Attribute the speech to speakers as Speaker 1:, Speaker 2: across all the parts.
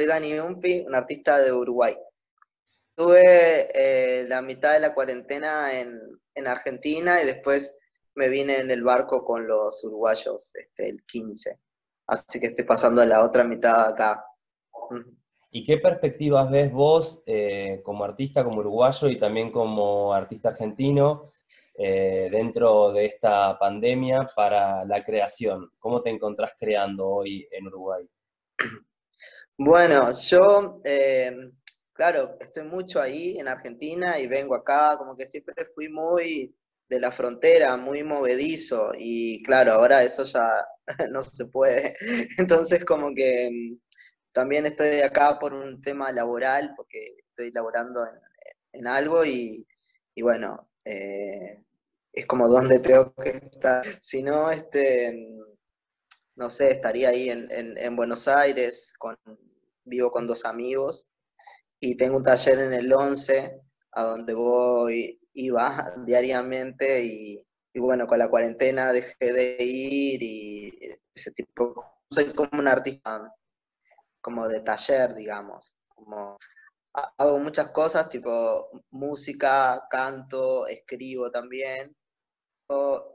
Speaker 1: Soy Dani Umpi, un artista de Uruguay. Tuve eh, la mitad de la cuarentena en, en, Argentina y después me vine en el barco con los uruguayos este, el 15. Así que estoy pasando la otra mitad acá.
Speaker 2: ¿Y qué perspectivas ves vos eh, como artista, como uruguayo y también como artista argentino eh, dentro de esta pandemia para la creación? ¿Cómo te encontrás creando hoy en Uruguay?
Speaker 1: Bueno, yo, eh, claro, estoy mucho ahí en Argentina y vengo acá, como que siempre fui muy de la frontera, muy movedizo y claro, ahora eso ya no se puede. Entonces como que mm, también estoy acá por un tema laboral, porque estoy laborando en, algo y, bueno, eh, es como donde tengo que estar. Si no, este, no sé, estaría ahí en, Buenos Aires, con, vivo con dos amigos y tengo un taller en el 11 a donde voy, iba diariamente y, y bueno, con la cuarentena dejé de ir y ese tipo, soy como un artista como de taller, digamos. Como hago muchas cosas, tipo música, canto, escribo también.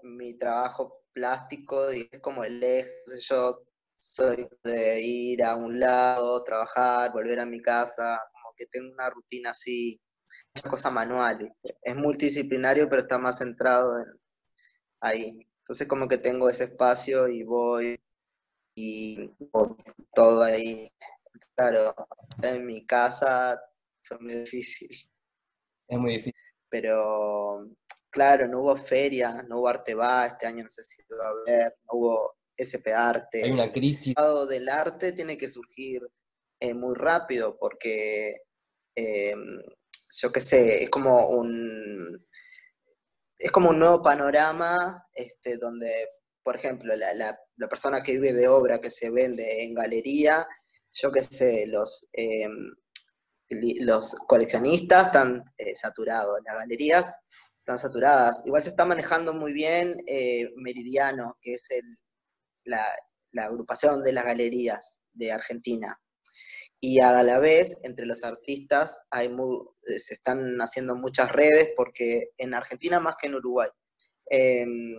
Speaker 1: Mi trabajo plástico y es como el eje, yo soy de ir a un lado, trabajar, volver a mi casa, como que tengo una rutina así, muchas cosas manuales. Es multidisciplinario, pero está más centrado en ahí. Entonces como que tengo ese espacio y voy y todo ahí. Claro, en mi casa fue muy difícil.
Speaker 2: Es muy difícil.
Speaker 1: Pero, claro, no hubo feria, no hubo arte va, este año no sé si lo va a haber, no hubo SP Arte.
Speaker 2: Hay una crisis.
Speaker 1: El lado del arte tiene que surgir eh, muy rápido porque, em, yo qué sé, es como un... Es como un nuevo panorama este, donde por ejemplo, la, persona que vive de obra que se vende en galería, yo qué sé, los, em, los coleccionistas están eh, saturados, las galerías están saturadas. Igual se está manejando muy bien eh, Meridiano, que es la, agrupación de las galerías de Argentina. Y a la vez, entre los artistas, hay eh, se están haciendo muchas redes, porque en Argentina más que en Uruguay. Em,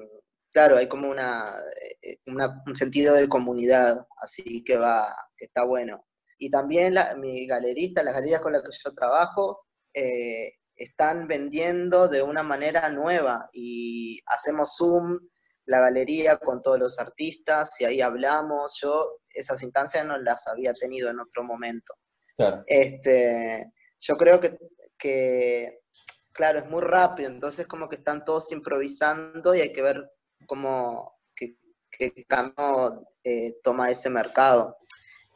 Speaker 1: claro, hay como eh, una, un sentido de comunidad, así que va, está bueno. Y también la, mi galerista, las galerías con las que yo trabajo, eh, están vendiendo de una manera nueva y hacemos Zoom, la galería con todos los artistas y ahí hablamos. Yo esas instancias no las había tenido en otro momento. Este, yo creo que, que, claro, es muy rápido, entonces como que están todos improvisando y hay que ver cómo, qué, cambio eh, toma ese mercado.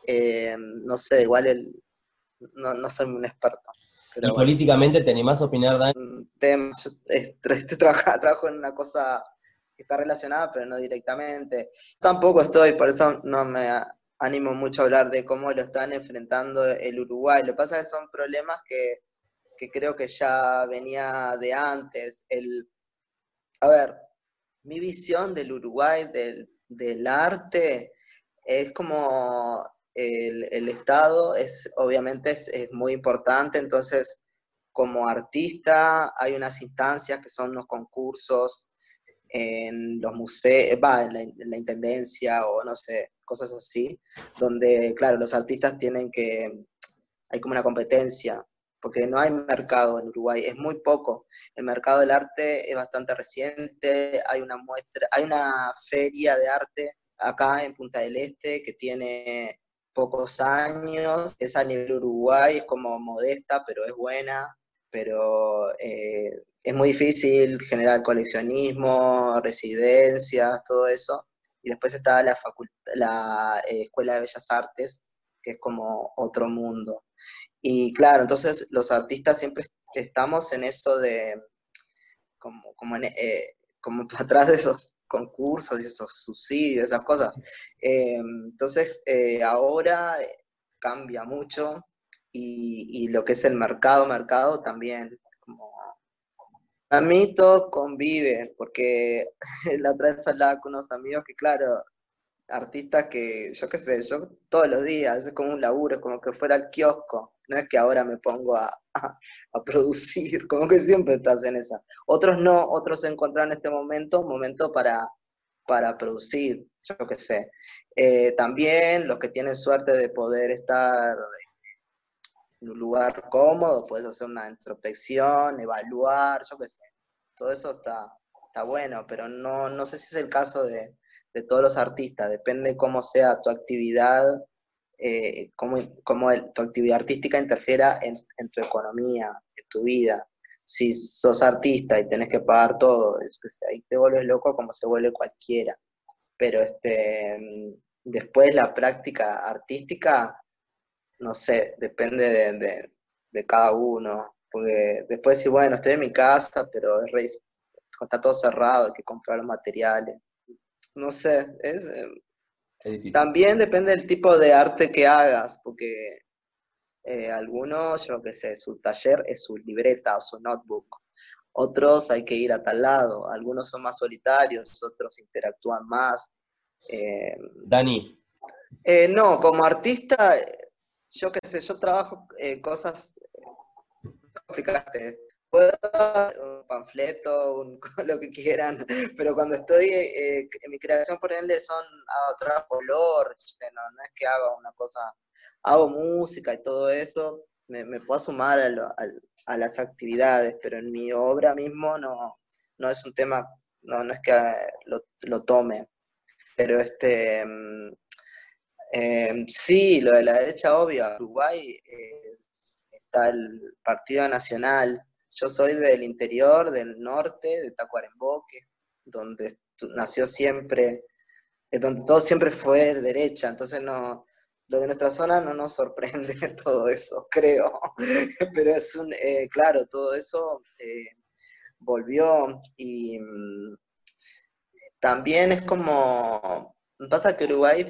Speaker 1: Eh, no sé, igual el, no, soy un experto.
Speaker 2: ¿Y políticamente te animás a opinar, Dan?
Speaker 1: estoy, trabajo en una cosa está relacionada, pero no directamente. Tampoco estoy, por eso no me animo mucho a hablar de cómo lo están enfrentando el Uruguay. Lo que pasa es que son problemas que, que creo que ya venía de antes. El, a ver, mi visión del Uruguay, del, arte, es como el, Estado, es, obviamente es, muy importante, entonces como artista hay unas instancias que son los concursos en los museos, va, en la, intendencia o no sé, cosas así, donde, claro, los artistas tienen que, hay como una competencia porque no hay mercado en Uruguay, es muy poco. El mercado del arte es bastante reciente, hay una muestra, hay una feria de arte acá en Punta del Este que tiene pocos años, es a nivel Uruguay, es como modesta, pero es buena, pero eh, es muy difícil generar coleccionismo, residencias, todo eso. Y después está la, la eh, Escuela de Bellas Artes, que es como otro mundo. Y claro, entonces los artistas siempre estamos en eso de, como, como, eh, como atrás de esos concursos y esos subsidios, esas cosas. Eh, entonces, ahora cambia mucho y, y, lo que es el mercado, mercado también. Como, a mí todo convive, porque la otra vez hablaba con unos amigos que, claro, artistas que, yo qué sé, yo todos los días, es como un laburo, es como que fuera el kiosco, no es que ahora me pongo a, a, producir, como que siempre estás en esa. Otros no, otros encontraron en este momento, momento para, para producir, yo qué sé. Eh, también los que tienen suerte de poder estar en un lugar cómodo, puedes hacer una introspección, evaluar, yo qué sé. Todo eso está, está bueno, pero no, no sé si es el caso de, de todos los artistas, depende cómo sea tu actividad, eh, cómo, tu actividad artística interfiera en, tu economía, en tu vida. Si sos artista y tenés que pagar todo, ahí te vuelves loco como se vuelve cualquiera. Pero este, después la práctica artística, no sé, depende de, de, cada uno. Porque después si bueno, estoy en mi casa, pero está todo cerrado, hay que comprar los materiales no sé, es, eh, también depende del tipo de arte que hagas, porque eh, algunos, yo qué sé, su taller es su libreta o su notebook. Otros hay que ir a tal lado, algunos son más solitarios, otros interactúan más.
Speaker 2: Eh, Dani.
Speaker 1: no, como artista, yo qué sé, yo trabajo cosas complicadas puedo un panfleto, un, lo que quieran, pero cuando estoy eh, en mi creación, por ejemplo, son a otro color, no, no, es que haga una cosa, hago música y todo eso, me, puedo sumar a, a, las actividades, pero en mi obra mismo no, no es un tema, no, no es que lo, lo tome, pero este... Em, sí, lo de la derecha, obvio, Uruguay eh, está el Partido Nacional, yo soy del interior, del norte, de Tacuarembó, que donde nació siempre, donde todo siempre fue derecha, entonces no, lo de nuestra zona no nos sorprende todo eso, creo, pero es un, eh, claro, todo eso eh, volvió y mm, también es como, pasa que Uruguay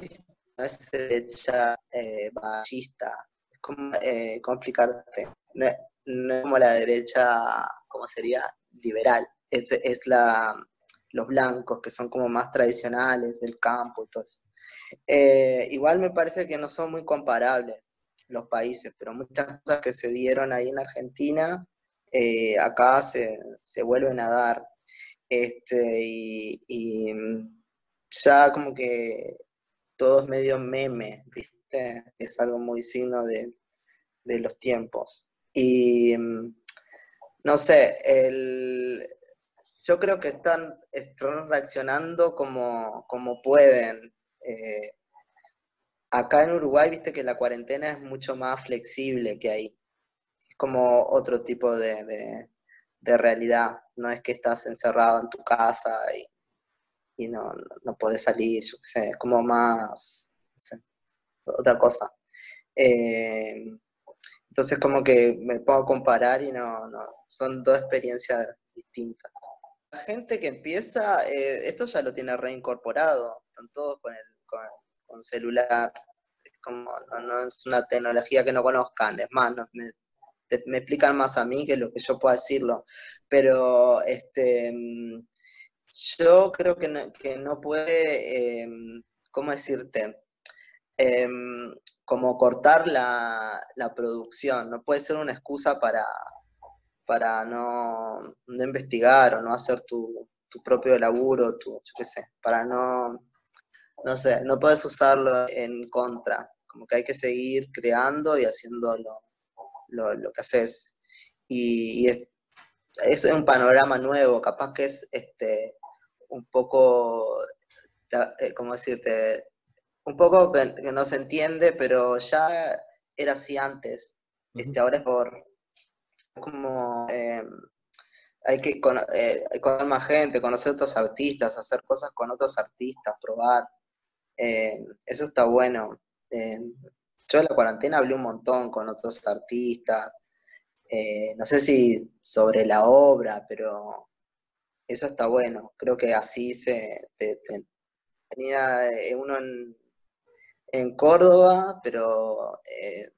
Speaker 1: no es derecha eh, machista, es como complicarte, no es como la derecha, ¿cómo sería? Liberal. Es, es la, los blancos, que son como más tradicionales, el campo y todo eso. Eh, igual me parece que no son muy comparables los países, pero muchas cosas que se dieron ahí en Argentina, eh, acá se, se, vuelven a dar. Este, y, ya como que todo es medio meme, ¿viste? Es algo muy signo de, de los tiempos. Y mm, no sé, el, yo creo que están, están reaccionando como, como pueden. Eh, acá en Uruguay, viste que la cuarentena es mucho más flexible que ahí. Es como otro tipo de, de, realidad. No es que estás encerrado en tu casa y, y no, no, puedes salir, yo qué sé, es como más, no sé, otra cosa. Eh, entonces como que me puedo comparar y no, no, son dos experiencias distintas. La gente que empieza, eh, esto ya lo tiene reincorporado, están todos con el con, celular, es como, no, es una tecnología que no conozcan, es más, me, explican más a mí que lo que yo pueda decirlo, pero este, yo creo que no, que no puede, em, ¿cómo decirte? Em, como cortar la, producción, no puede ser una excusa para, para no, investigar o no hacer tu, propio laburo, tu, qué sé, para no, no sé, no puedes usarlo en contra, como que hay que seguir creando y haciendo lo, lo, que haces. Y, es, es, un panorama nuevo, capaz que es este, un poco, eh, ¿cómo decirte? un poco que, no se entiende, pero ya era así antes. este, ahora es por como em, hay que eh, conocer más gente, conocer otros artistas, hacer cosas con otros artistas, probar. Em, eso está bueno. Em, yo en la cuarentena hablé un montón con otros artistas. Eh, no sé si sobre la obra, pero eso está bueno. Creo que así se tenía eh, uno en, en Córdoba, pero eh,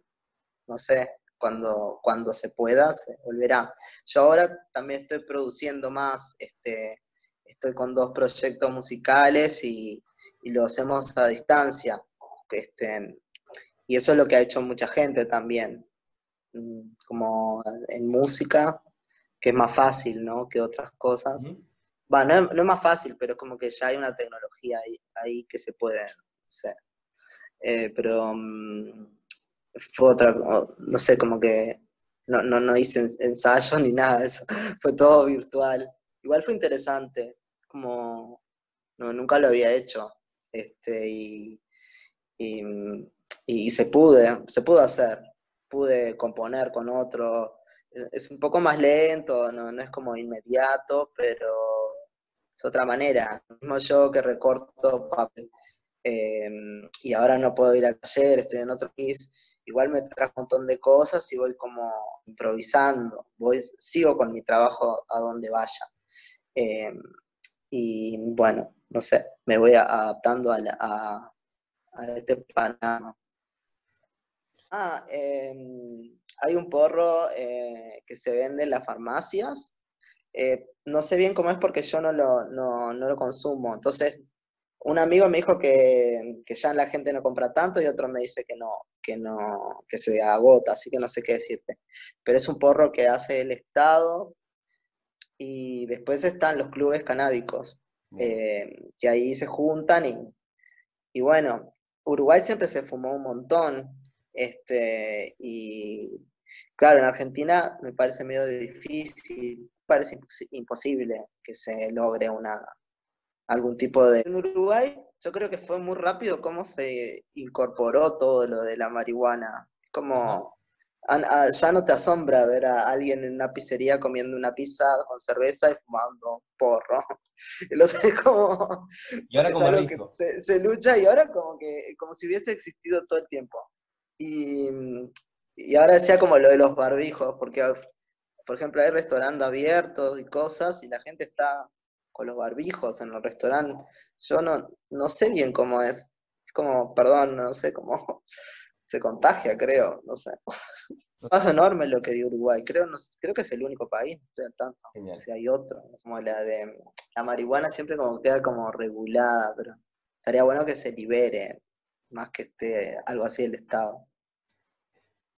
Speaker 1: no sé, cuando, cuando se pueda se volverá. Yo ahora también estoy produciendo más, este, estoy con dos proyectos musicales y, y lo hacemos a distancia. Este, y eso es lo que ha hecho mucha gente también, mm, como en música, que es más fácil, ¿no? Que otras cosas. Bueno, no, es más fácil, pero como que ya hay una tecnología ahí, que se puede hacer. Eh, pero mm, fue otra, no sé, como que no, no, no hice ensayos ni nada de eso, fue todo virtual. Igual fue interesante, como no, nunca lo había hecho, este, y, y, se pude, se pudo hacer, pude componer con otro, es un poco más lento, no, no es como inmediato, pero es otra manera. Mismo yo que recorto papel em, y ahora no puedo ir a taller, estoy en otro país, igual me trae un montón de cosas y voy como improvisando, voy, sigo con mi trabajo a donde vaya. Em, y bueno, no sé, me voy adaptando a, a, este panorama. Ah, em, hay un porro eh, que se vende en las farmacias. Eh, no sé bien cómo es porque yo no lo, no, no lo consumo. Entonces, un amigo me dijo que, que, ya la gente no compra tanto y otro me dice que no, que no, que se agota, así que no sé qué decirte. Pero es un porro que hace el Estado y después están los clubes canábicos, eh, que ahí se juntan y, y, bueno, Uruguay siempre se fumó un montón, este, y claro, en Argentina me parece medio difícil, parece imposible que se logre una, algún tipo de... En Uruguay yo creo que fue muy rápido cómo se incorporó todo lo de la marihuana. Como ya no te asombra ver a alguien en una pizzería comiendo una pizza con cerveza y fumando porro. El otro es como...
Speaker 2: Y ahora como que
Speaker 1: se, lucha y ahora como que como si hubiese existido todo el tiempo. Y, y ahora decía como lo de los barbijos, porque por ejemplo hay restaurantes abiertos y cosas y la gente está con los barbijos en los restaurantes. Yo no, no sé bien cómo es. Es como, perdón, no sé cómo se contagia, creo, no sé. Es enorme lo que dio Uruguay. Creo, no, creo que es el único país, no estoy al tanto. Si hay otro. Como la de la marihuana siempre como queda como regulada, pero estaría bueno que se libere, más que esté algo así del Estado.